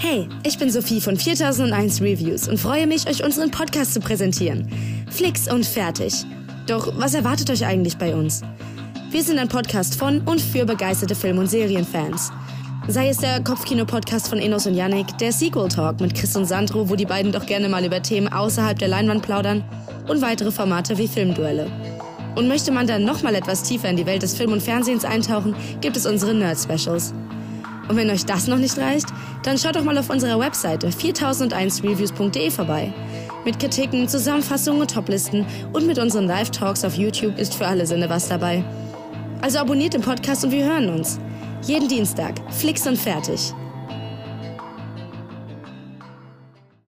Hey, ich bin Sophie von 4001 Reviews und freue mich, euch unseren Podcast zu präsentieren. Flix und fertig. Doch was erwartet euch eigentlich bei uns? Wir sind ein Podcast von und für begeisterte Film- und Serienfans. Sei es der Kopfkino-Podcast von Enos und Yannick, der Sequel Talk mit Chris und Sandro, wo die beiden doch gerne mal über Themen außerhalb der Leinwand plaudern und weitere Formate wie Filmduelle. Und möchte man dann nochmal etwas tiefer in die Welt des Film- und Fernsehens eintauchen, gibt es unsere Nerd-Specials. Und wenn euch das noch nicht reicht, dann schaut doch mal auf unserer Webseite 4001reviews.de vorbei. Mit Kritiken, Zusammenfassungen und Toplisten und mit unseren Live-Talks auf YouTube ist für alle Sinne was dabei. Also abonniert den Podcast und wir hören uns. Jeden Dienstag. Flix und fertig.